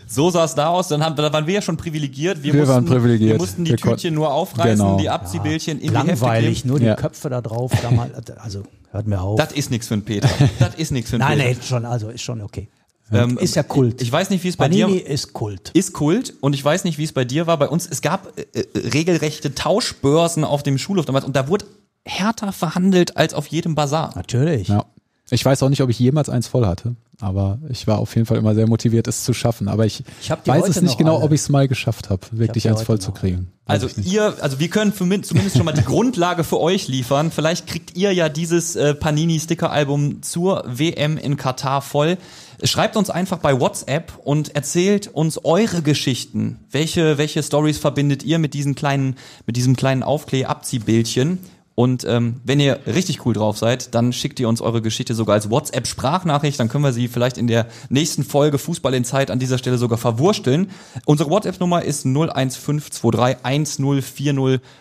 So sah es da aus, dann, haben, da waren wir ja schon privilegiert. Wir, Wir mussten, waren privilegiert. Wir mussten die Wir Tütchen nur aufreißen, Genau. die Abziehbildchen in die Hefte Langweilig, nur die Ja. Köpfe da drauf. Damals, also hört mir auf. Das ist nichts für einen Peter. Das ist nichts für einen nein, Peter. nein, schon, also ist schon okay. Ähm, Ist ja Kult. Ich weiß nicht, wie es bei Panini dir ist Kult. ist Kult und ich weiß nicht, wie es bei dir war. Bei uns, es gab äh, äh, regelrechte Tauschbörsen auf dem Schulhof damals und da wurde härter verhandelt als auf jedem Bazar. Natürlich. Ja. Ich weiß auch nicht, ob ich jemals eins voll hatte, aber ich war auf jeden Fall immer sehr motiviert, es zu schaffen. Aber ich, Ich weiß es nicht genau, alle. ob ich es mal geschafft habe, wirklich eins voll noch zu kriegen. Also ihr, also wir können für, zumindest schon mal die Grundlage für euch liefern. Vielleicht kriegt ihr ja dieses äh, Panini-Sticker-Album zur WM in Katar voll. Schreibt uns einfach bei WhatsApp und erzählt uns eure Geschichten. Welche, welche Stories verbindet ihr mit diesen kleinen, mit diesem kleinen Aufkleh-Abziehbildchen? Und ähm, wenn ihr richtig cool drauf seid, dann schickt ihr uns eure Geschichte sogar als WhatsApp-Sprachnachricht. Dann können wir sie vielleicht in der nächsten Folge Fußball in Zeit an dieser Stelle sogar verwursteln. Unsere WhatsApp-Nummer ist 01523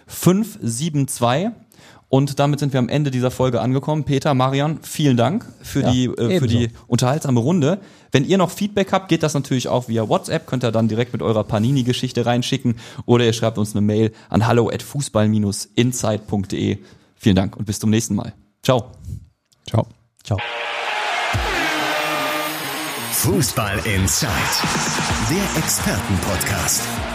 1040572. Und damit sind wir am Ende dieser Folge angekommen. Peter, Marian, vielen Dank für, Ja, die, äh, für die unterhaltsame Runde. Wenn ihr noch Feedback habt, geht das natürlich auch via WhatsApp. Könnt ihr dann direkt mit eurer Panini-Geschichte reinschicken. Oder ihr schreibt uns eine Mail an hallo at fußball-insight.de. Vielen Dank und bis zum nächsten Mal. Ciao. Ciao. Ciao. Fußball Inside, der Expertenpodcast